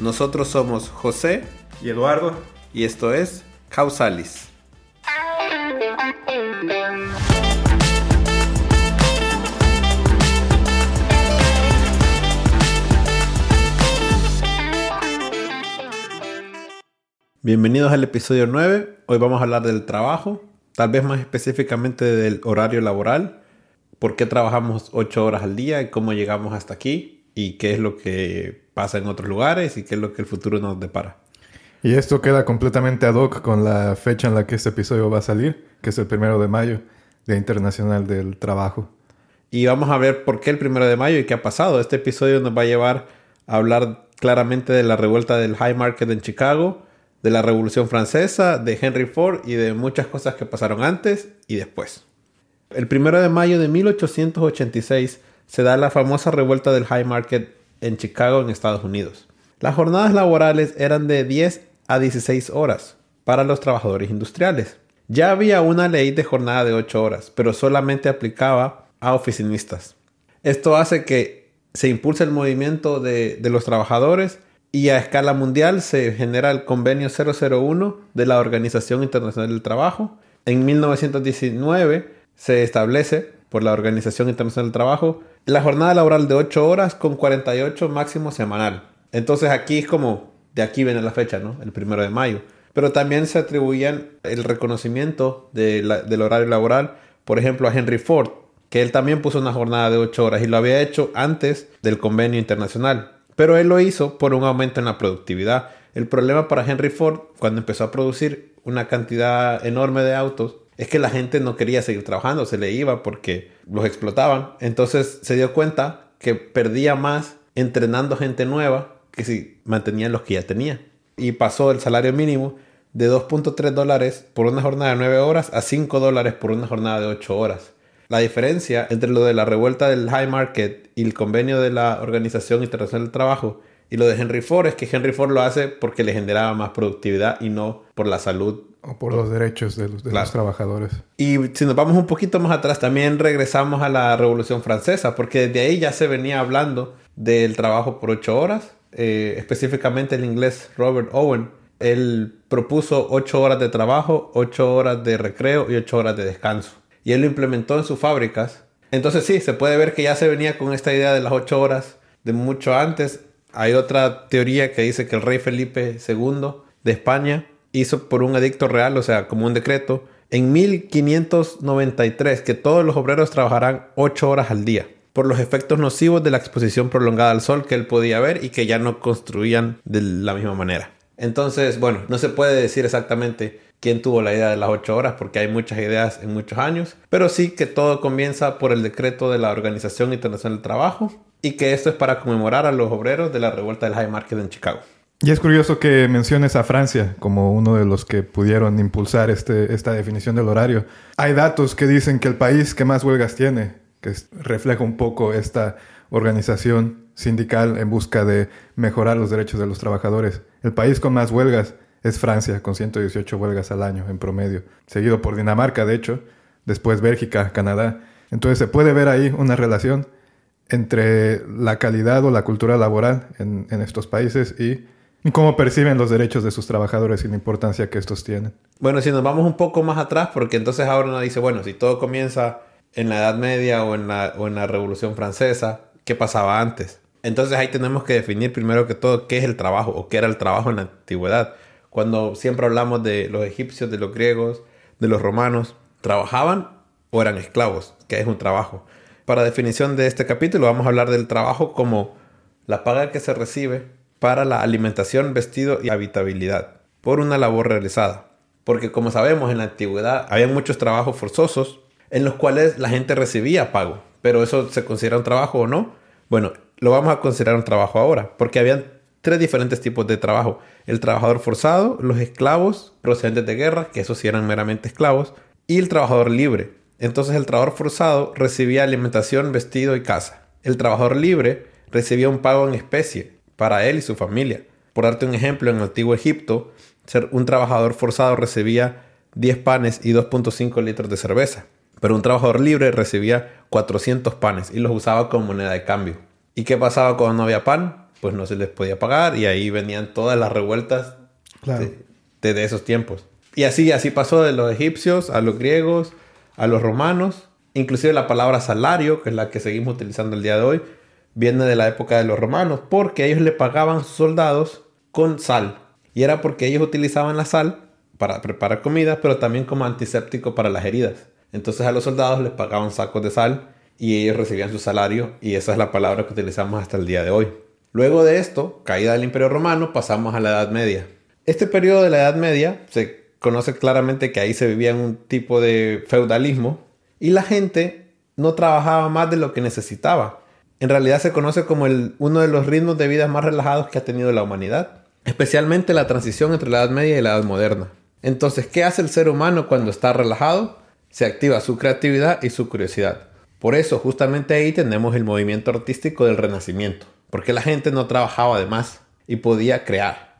Nosotros somos José y Eduardo y esto es Causalis. Bienvenidos al episodio 9. Hoy vamos a hablar del trabajo, tal vez más específicamente del horario laboral, por qué trabajamos 8 horas al día y cómo llegamos hasta aquí y qué es lo que pasa en otros lugares y qué es lo que el futuro nos depara. Y esto queda completamente ad hoc con la fecha en la que este episodio va a salir, que es el primero de mayo, Día Internacional del Trabajo. Y vamos a ver por qué el primero de mayo y qué ha pasado. Este episodio nos va a llevar a hablar claramente de la revuelta del High Market en Chicago, de la Revolución Francesa, de Henry Ford y de muchas cosas que pasaron antes y después. El primero de mayo de 1886 se da la famosa revuelta del High Market en Chicago, en Estados Unidos. Las jornadas laborales eran de 10 a 16 horas para los trabajadores industriales. Ya había una ley de jornada de 8 horas, pero solamente aplicaba a oficinistas. Esto hace que se impulse el movimiento de, de los trabajadores y a escala mundial se genera el convenio 001 de la Organización Internacional del Trabajo. En 1919 se establece por la Organización Internacional del Trabajo la jornada laboral de 8 horas con 48 máximo semanal. Entonces aquí es como, de aquí viene la fecha, ¿no? El primero de mayo. Pero también se atribuían el reconocimiento del horario laboral, por ejemplo, a Henry Ford, que él también puso una jornada de 8 horas y lo había hecho antes del convenio internacional. Pero él lo hizo por un aumento en la productividad. El problema para Henry Ford, cuando empezó a producir una cantidad enorme de autos, es que la gente no quería seguir trabajando, se le iba porque los explotaban. Entonces se dio cuenta que perdía más entrenando gente nueva que si mantenían los que ya tenía. Y pasó el salario mínimo de 2.3 dólares por una jornada de 9 horas a 5 dólares por una jornada de 8 horas. La diferencia entre lo de la revuelta del high market y el convenio de la Organización Internacional del Trabajo y lo de Henry Ford es que Henry Ford lo hace porque le generaba más productividad y no por la salud o por los derechos de, los, trabajadores. Y si nos vamos un poquito más atrás, también regresamos a la Revolución Francesa, porque desde ahí ya se venía hablando del trabajo por ocho horas. Eh, específicamente el inglés Robert Owen, él propuso ocho horas de trabajo, ocho horas de recreo y ocho horas de descanso. Y él lo implementó en sus fábricas. Entonces sí, se puede ver que ya se venía con esta idea de las ocho horas de mucho antes. Hay otra teoría que dice que el rey Felipe II de España hizo por un edicto real, o sea, como un decreto, en 1593 que todos los obreros trabajarán 8 horas al día por los efectos nocivos de la exposición prolongada al sol que él podía ver y que ya no construían de la misma manera. Entonces, bueno, no se puede decir exactamente quién tuvo la idea de las 8 horas porque hay muchas ideas en muchos años, pero sí que todo comienza por el decreto de la Organización Internacional del Trabajo y que esto es para conmemorar a los obreros de la revuelta del High Market en Chicago. Y es curioso que menciones a Francia como uno de los que pudieron impulsar este, esta definición del horario. Hay datos que dicen que el país que más huelgas tiene, que refleja un poco esta organización sindical en busca de mejorar los derechos de los trabajadores. El país con más huelgas es Francia, con 118 huelgas al año en promedio, seguido por Dinamarca, de hecho, después Bélgica, Canadá. Entonces se puede ver ahí una relación entre la calidad o la cultura laboral en, en estos países y ¿Y cómo perciben los derechos de sus trabajadores y la importancia que estos tienen? Bueno, si nos vamos un poco más atrás, porque entonces ahora uno dice, bueno, si todo comienza en la Edad Media o en la, o en la Revolución Francesa, ¿qué pasaba antes? Entonces ahí tenemos que definir primero que todo qué es el trabajo o qué era el trabajo en la antigüedad. Cuando siempre hablamos de los egipcios, de los griegos, de los romanos, ¿trabajaban o eran esclavos? ¿Qué es un trabajo? Para definición de este capítulo vamos a hablar del trabajo como la paga que se recibe para la alimentación, vestido y habitabilidad, por una labor realizada. Porque como sabemos, en la antigüedad había muchos trabajos forzosos en los cuales la gente recibía pago. Pero eso se considera un trabajo o no. Bueno, lo vamos a considerar un trabajo ahora, porque habían tres diferentes tipos de trabajo. El trabajador forzado, los esclavos procedentes de guerra, que esos sí eran meramente esclavos, y el trabajador libre. Entonces el trabajador forzado recibía alimentación, vestido y casa. El trabajador libre recibía un pago en especie para él y su familia. Por darte un ejemplo, en el antiguo Egipto, ser un trabajador forzado recibía 10 panes y 2.5 litros de cerveza. Pero un trabajador libre recibía 400 panes y los usaba como moneda de cambio. ¿Y qué pasaba cuando no había pan? Pues no se les podía pagar y ahí venían todas las revueltas de, esos tiempos. Y así, así pasó de los egipcios a los griegos, a los romanos. Inclusive la palabra salario, que es la que seguimos utilizando el día de hoy, viene de la época de los romanos, porque ellos le pagaban a sus soldados con sal. Y era porque ellos utilizaban la sal para preparar comida, pero también como antiséptico para las heridas. Entonces a los soldados les pagaban sacos de sal y ellos recibían su salario y esa es la palabra que utilizamos hasta el día de hoy. Luego de esto, caída del Imperio Romano, pasamos a la Edad Media. Este periodo de la Edad Media se conoce claramente que ahí se vivía un tipo de feudalismo y la gente no trabajaba más de lo que necesitaba. En realidad se conoce como el, uno de los ritmos de vida más relajados que ha tenido la humanidad, especialmente la transición entre la Edad Media y la Edad Moderna. Entonces, ¿qué hace el ser humano cuando está relajado? Se activa su creatividad y su curiosidad. Por eso, justamente ahí tenemos el movimiento artístico del Renacimiento, porque la gente no trabajaba de más y podía crear.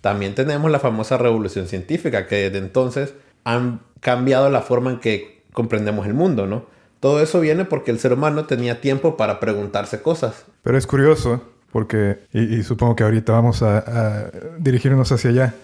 También tenemos la famosa revolución científica, que desde entonces han cambiado la forma en que comprendemos el mundo, ¿no? Todo eso viene porque el ser humano tenía tiempo para preguntarse cosas. Pero es curioso, porque, y, supongo que ahorita vamos a dirigirnos hacia allá,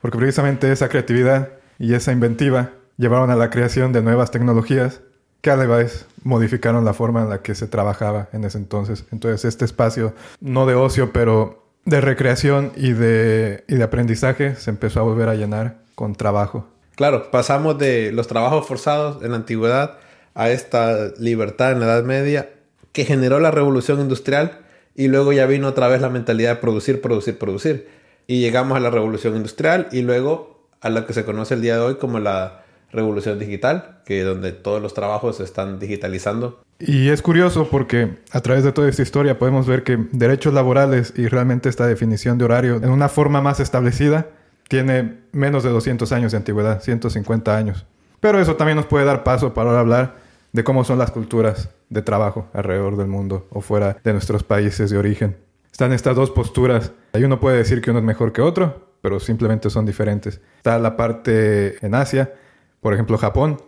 porque precisamente esa creatividad y esa inventiva llevaron a la creación de nuevas tecnologías que a la vez modificaron la forma en la que se trabajaba en ese entonces. Entonces este espacio, no de ocio, pero de recreación y de, y de aprendizaje, se empezó a volver a llenar con trabajo. Claro, pasamos de los trabajos forzados en la antigüedad a esta libertad en la Edad Media que generó la revolución industrial y luego ya vino otra vez la mentalidad de producir, producir, producir. Y llegamos a la revolución industrial y luego a lo que se conoce el día de hoy como la revolución digital, que donde todos los trabajos se están digitalizando. Y es curioso porque a través de toda esta historia podemos ver que derechos laborales y realmente esta definición de horario en una forma más establecida tiene menos de 200 años de antigüedad, 150 años. Pero eso también nos puede dar paso para hablar de cómo son las culturas de trabajo alrededor del mundo o fuera de nuestros países de origen. Están estas dos posturas. Hay uno puede decir que uno es mejor que otro, pero simplemente son diferentes. Está la parte en Asia, por ejemplo Japón,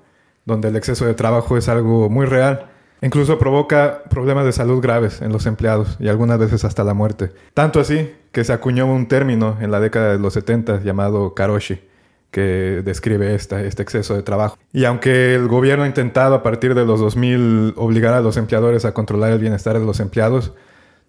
donde el exceso de trabajo es algo muy real. Incluso provoca problemas de salud graves en los empleados y algunas veces hasta la muerte. Tanto así que se acuñó un término en la década de los 70 llamado karoshi, que describe esta, este exceso de trabajo. Y aunque el gobierno ha intentado a partir de los 2000 obligar a los empleadores a controlar el bienestar de los empleados,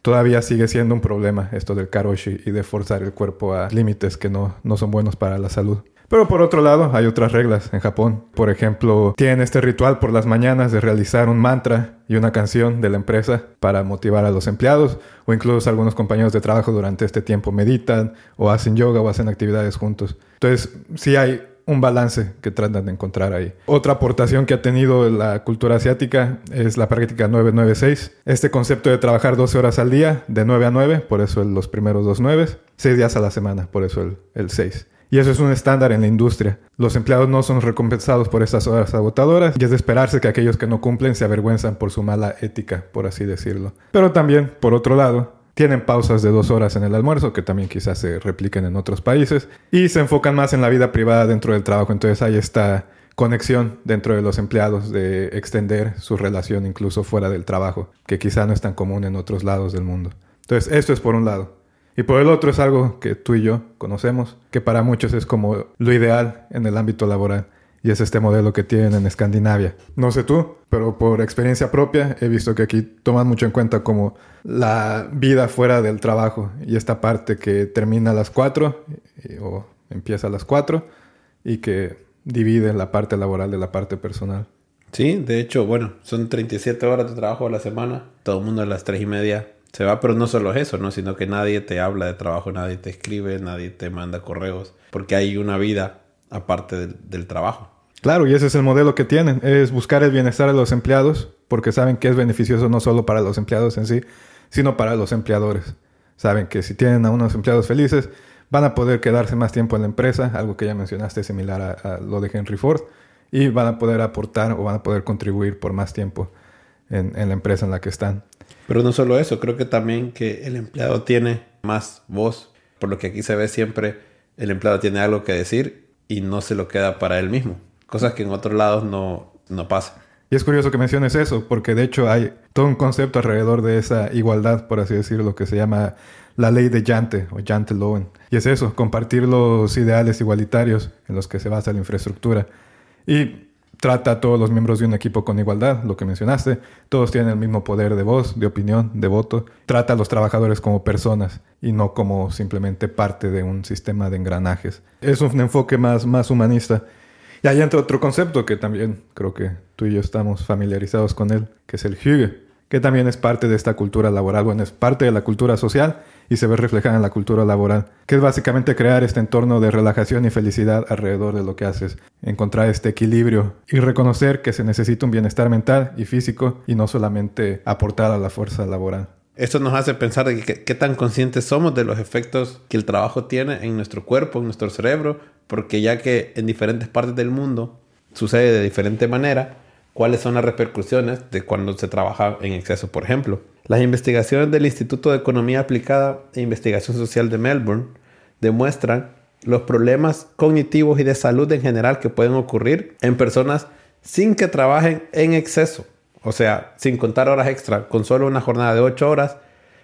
todavía sigue siendo un problema esto del karoshi y de forzar el cuerpo a límites que no, no son buenos para la salud. Pero por otro lado, hay otras reglas en Japón. Por ejemplo, tienen este ritual por las mañanas de realizar un mantra y una canción de la empresa para motivar a los empleados o incluso algunos compañeros de trabajo durante este tiempo meditan o hacen yoga o hacen actividades juntos. Entonces, sí hay un balance que tratan de encontrar ahí. Otra aportación que ha tenido la cultura asiática es la práctica 996. Este concepto de trabajar 12 horas al día, de 9 a 9, por eso los primeros dos 9, 6 días a la semana, por eso el, el 6. Y eso es un estándar en la industria. Los empleados no son recompensados por estas horas agotadoras y es de esperarse que aquellos que no cumplen se avergüenzan por su mala ética, por así decirlo. Pero también, por otro lado, tienen pausas de dos horas en el almuerzo, que también quizás se repliquen en otros países, y se enfocan más en la vida privada dentro del trabajo. Entonces hay esta conexión dentro de los empleados de extender su relación incluso fuera del trabajo, que quizá no es tan común en otros lados del mundo. Entonces, esto es por un lado. Y por el otro es algo que tú y yo conocemos, que para muchos es como lo ideal en el ámbito laboral. Y es este modelo que tienen en Escandinavia. No sé tú, pero por experiencia propia he visto que aquí toman mucho en cuenta como la vida fuera del trabajo y esta parte que termina a las 4 o empieza a las 4 y que divide la parte laboral de la parte personal. Sí, de hecho, bueno, son 37 horas de trabajo a la semana. Todo el mundo a las 3 y media se va, pero no solo es eso, ¿no? Sino que nadie te habla de trabajo, nadie te escribe, nadie te manda correos, porque hay una vida aparte del, trabajo. Claro, y ese es el modelo que tienen, es buscar el bienestar de los empleados, porque saben que es beneficioso no solo para los empleados en sí, sino para los empleadores. Saben que si tienen a unos empleados felices, van a poder quedarse más tiempo en la empresa, algo que ya mencionaste similar a, lo de Henry Ford, y van a poder aportar o van a poder contribuir por más tiempo en, en la empresa en la que están. Pero no solo eso, creo que también que el empleado tiene más voz, por lo que aquí se ve siempre el empleado tiene algo que decir y no se lo queda para él mismo, cosas que en otros lados no, no pasa. Y es curioso que menciones eso, porque de hecho hay todo un concepto alrededor de esa igualdad, por así decirlo, que se llama la ley de Jante o Jante Lowen. Y es eso, compartir los ideales igualitarios en los que se basa la infraestructura. Y trata a todos los miembros de un equipo con igualdad, lo que mencionaste. Todos tienen el mismo poder de voz, de opinión, de voto. Trata a los trabajadores como personas y no como simplemente parte de un sistema de engranajes. Es un enfoque más, más humanista. Y ahí entra otro concepto que también creo que tú y yo estamos familiarizados con él, que es el Hüge, que también es parte de esta cultura laboral, bueno, es parte de la cultura social y se ve reflejada en la cultura laboral, que es básicamente crear este entorno de relajación y felicidad alrededor de lo que haces, encontrar este equilibrio y reconocer que se necesita un bienestar mental y físico y no solamente aportar a la fuerza laboral. Esto nos hace pensar de qué tan conscientes somos de los efectos que el trabajo tiene en nuestro cuerpo, en nuestro cerebro, porque ya que en diferentes partes del mundo sucede de diferente manera, cuáles son las repercusiones de cuando se trabaja en exceso, por ejemplo. Las investigaciones del Instituto de Economía Aplicada e Investigación Social de Melbourne demuestran los problemas cognitivos y de salud en general que pueden ocurrir en personas sin que trabajen en exceso, o sea, sin contar horas extra, con solo una jornada de 8 horas,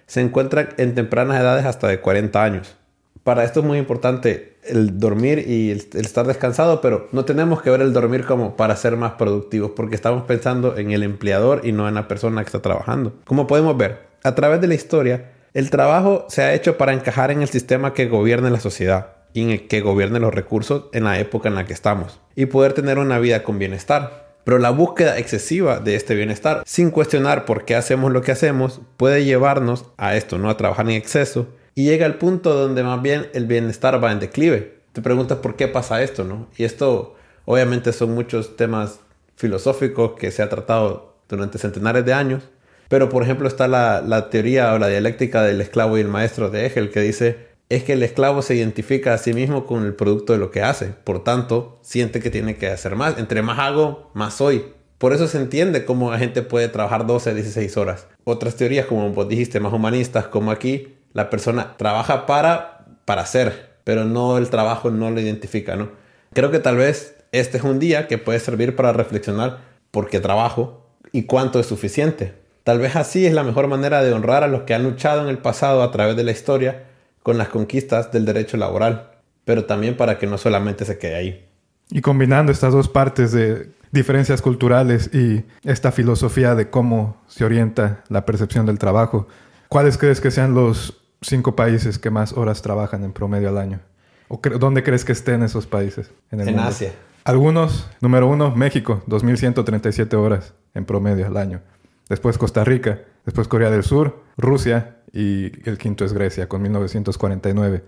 se encuentran en tempranas edades hasta de 40 años para esto es muy importante el dormir y el, estar descansado, pero no tenemos que ver el dormir como para ser más productivos, porque estamos pensando en el empleador y no en la persona que está trabajando. Como podemos ver, a través de la historia, el trabajo se ha hecho para encajar en el sistema que gobierna la sociedad y en el que gobierne los recursos en la época en la que estamos y poder tener una vida con bienestar. Pero la búsqueda excesiva de este bienestar, sin cuestionar por qué hacemos lo que hacemos, puede llevarnos a esto, no a trabajar en exceso y llega al punto donde más bien el bienestar va en declive. Te preguntas por qué pasa esto, ¿no? Y esto obviamente son muchos temas filosóficos que se ha tratado durante centenares de años. Pero por ejemplo está la, la teoría o la dialéctica del esclavo y el maestro de Hegel que dice es que el esclavo se identifica a sí mismo con el producto de lo que hace. Por tanto, siente que tiene que hacer más. Entre más hago, más soy. Por eso se entiende cómo la gente puede trabajar 12, 16 horas. Otras teorías, como vos dijiste, más humanistas, como aquí, la persona trabaja para, para hacer, pero no el trabajo no lo identifica, ¿no? Creo que tal vez este es un día que puede servir para reflexionar por qué trabajo y cuánto es suficiente. Tal vez así es la mejor manera de honrar a los que han luchado en el pasado a través de la historia con las conquistas del derecho laboral, pero también para que no solamente se quede ahí. Y combinando estas dos partes de diferencias culturales y esta filosofía de cómo se orienta la percepción del trabajo, ¿cuáles crees que sean los cinco países que más horas trabajan en promedio al año? ¿O dónde crees que estén esos países? En, en Asia. Algunos, número uno, México, 2.137 horas en promedio al año. Después Costa Rica, después Corea del Sur, Rusia y el quinto es Grecia con 1949.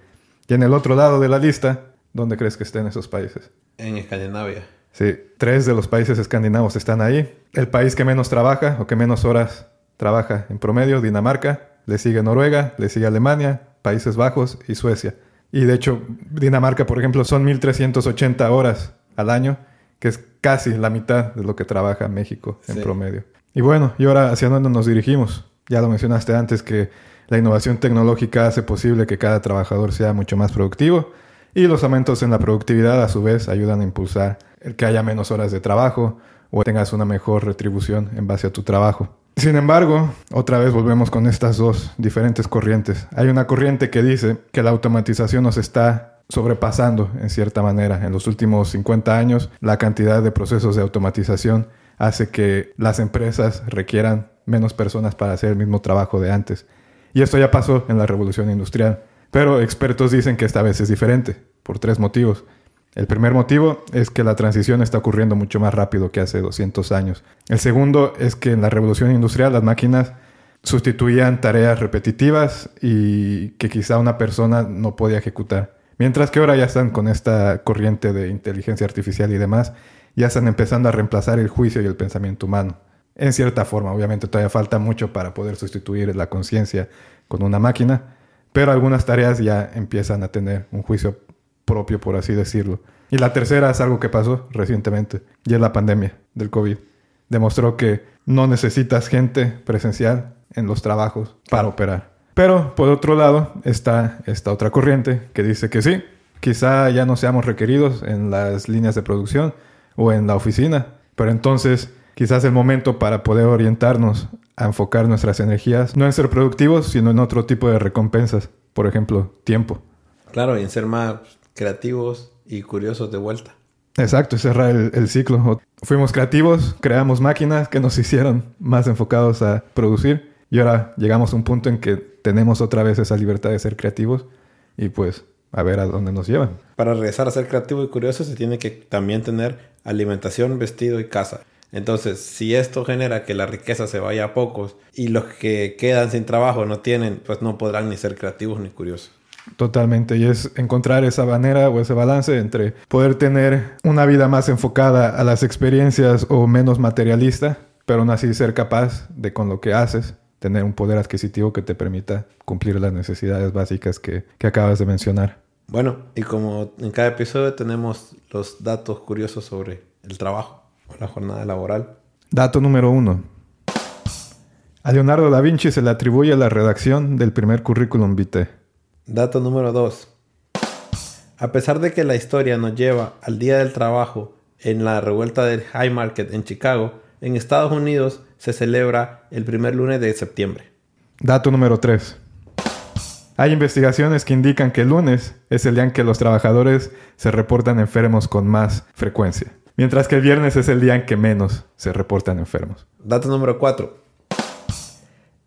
Y en el otro lado de la lista, ¿dónde crees que estén esos países? En Escandinavia. Sí, tres de los países escandinavos están ahí. El país que menos trabaja o que menos horas trabaja en promedio, Dinamarca, le sigue Noruega, le sigue Alemania, Países Bajos y Suecia. Y de hecho, Dinamarca, por ejemplo, son 1.380 horas al año, que es casi la mitad de lo que trabaja México en promedio. Y bueno, y ahora hacia dónde nos dirigimos. Ya lo mencionaste antes que la innovación tecnológica hace posible que cada trabajador sea mucho más productivo y los aumentos en la productividad a su vez ayudan a impulsar el que haya menos horas de trabajo o tengas una mejor retribución en base a tu trabajo. Sin embargo, otra vez volvemos con estas dos diferentes corrientes. Hay una corriente que dice que la automatización nos está sobrepasando en cierta manera. En los últimos 50 años, la cantidad de procesos de automatización hace que las empresas requieran menos personas para hacer el mismo trabajo de antes. Y esto ya pasó en la revolución industrial. Pero expertos dicen que esta vez es diferente, por tres motivos. El primer motivo es que la transición está ocurriendo mucho más rápido que hace 200 años. El segundo es que en la revolución industrial las máquinas sustituían tareas repetitivas y que quizá una persona no podía ejecutar. Mientras que ahora ya están con esta corriente de inteligencia artificial y demás, ya están empezando a reemplazar el juicio y el pensamiento humano. En cierta forma, obviamente todavía falta mucho para poder sustituir la conciencia con una máquina, pero algunas tareas ya empiezan a tener un juicio propio, por así decirlo. Y la tercera es algo que pasó recientemente, y es la pandemia del COVID. Demostró que no necesitas gente presencial en los trabajos para operar. Pero por otro lado está esta otra corriente que dice que sí, quizá ya no seamos requeridos en las líneas de producción o en la oficina, pero entonces quizás el momento para poder orientarnos a enfocar nuestras energías no en ser productivos, sino en otro tipo de recompensas, por ejemplo, tiempo. Claro, y en ser más creativos y curiosos de vuelta. Exacto, cerrar el, el, ciclo. Fuimos creativos, creamos máquinas que nos hicieron más enfocados a producir y ahora llegamos a un punto en que tenemos otra vez esa libertad de ser creativos y pues a ver a dónde nos llevan. Para regresar a ser creativo y curioso se tiene que también tener alimentación, vestido y casa. Entonces, si esto genera que la riqueza se vaya a pocos y los que quedan sin trabajo no tienen, pues no podrán ni ser creativos ni curiosos. Totalmente, y es encontrar esa manera o ese balance entre poder tener una vida más enfocada a las experiencias o menos materialista, pero aún así ser capaz de con lo que haces tener un poder adquisitivo que te permita cumplir las necesidades básicas que, que acabas de mencionar. Bueno, y como en cada episodio tenemos los datos curiosos sobre el trabajo o la jornada laboral. Dato número uno. A Leonardo da Vinci se le atribuye la redacción del primer currículum vitae. Dato número 2. A pesar de que la historia nos lleva al Día del Trabajo en la revuelta del High Market en Chicago, en Estados Unidos se celebra el primer lunes de septiembre. Dato número 3. Hay investigaciones que indican que el lunes es el día en que los trabajadores se reportan enfermos con más frecuencia, mientras que el viernes es el día en que menos se reportan enfermos. Dato número 4.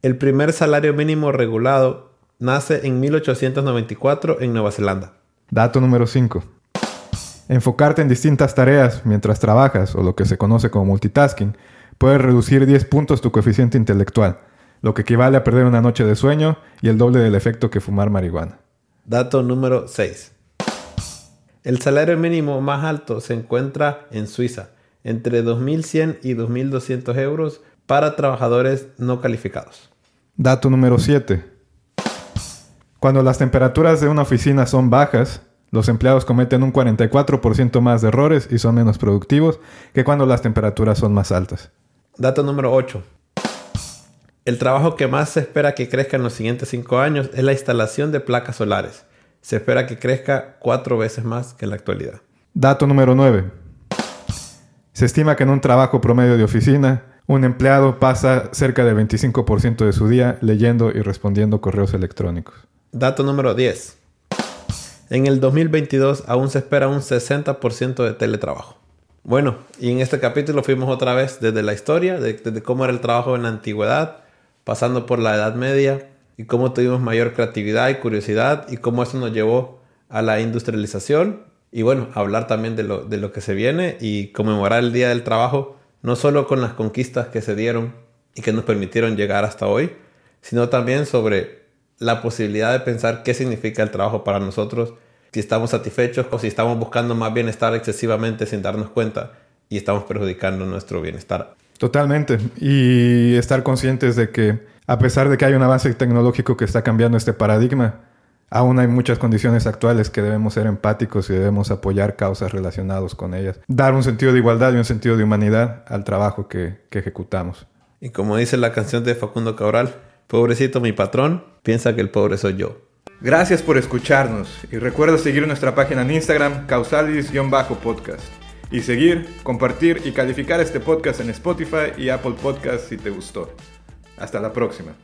El primer salario mínimo regulado nace en 1894 en Nueva Zelanda. Dato número 5. Enfocarte en distintas tareas mientras trabajas, o lo que se conoce como multitasking, puede reducir 10 puntos tu coeficiente intelectual, lo que equivale a perder una noche de sueño y el doble del efecto que fumar marihuana. Dato número 6. El salario mínimo más alto se encuentra en Suiza, entre 2.100 y 2.200 euros para trabajadores no calificados. Dato número 7. Cuando las temperaturas de una oficina son bajas, los empleados cometen un 44% más de errores y son menos productivos que cuando las temperaturas son más altas. Dato número 8. El trabajo que más se espera que crezca en los siguientes 5 años es la instalación de placas solares. Se espera que crezca 4 veces más que en la actualidad. Dato número 9. Se estima que en un trabajo promedio de oficina, un empleado pasa cerca del 25% de su día leyendo y respondiendo correos electrónicos. Dato número 10. En el 2022 aún se espera un 60% de teletrabajo. Bueno, y en este capítulo fuimos otra vez desde la historia, desde cómo era el trabajo en la antigüedad, pasando por la Edad Media, y cómo tuvimos mayor creatividad y curiosidad, y cómo eso nos llevó a la industrialización, y bueno, hablar también de lo, de lo que se viene y conmemorar el Día del Trabajo, no solo con las conquistas que se dieron y que nos permitieron llegar hasta hoy, sino también sobre la posibilidad de pensar qué significa el trabajo para nosotros, si estamos satisfechos o si estamos buscando más bienestar excesivamente sin darnos cuenta y estamos perjudicando nuestro bienestar. Totalmente. Y estar conscientes de que a pesar de que hay un avance tecnológico que está cambiando este paradigma, aún hay muchas condiciones actuales que debemos ser empáticos y debemos apoyar causas relacionadas con ellas. Dar un sentido de igualdad y un sentido de humanidad al trabajo que, que ejecutamos. Y como dice la canción de Facundo Cabral, pobrecito mi patrón, piensa que el pobre soy yo. Gracias por escucharnos y recuerda seguir nuestra página en Instagram causalis-podcast y seguir, compartir y calificar este podcast en Spotify y Apple Podcast si te gustó. Hasta la próxima.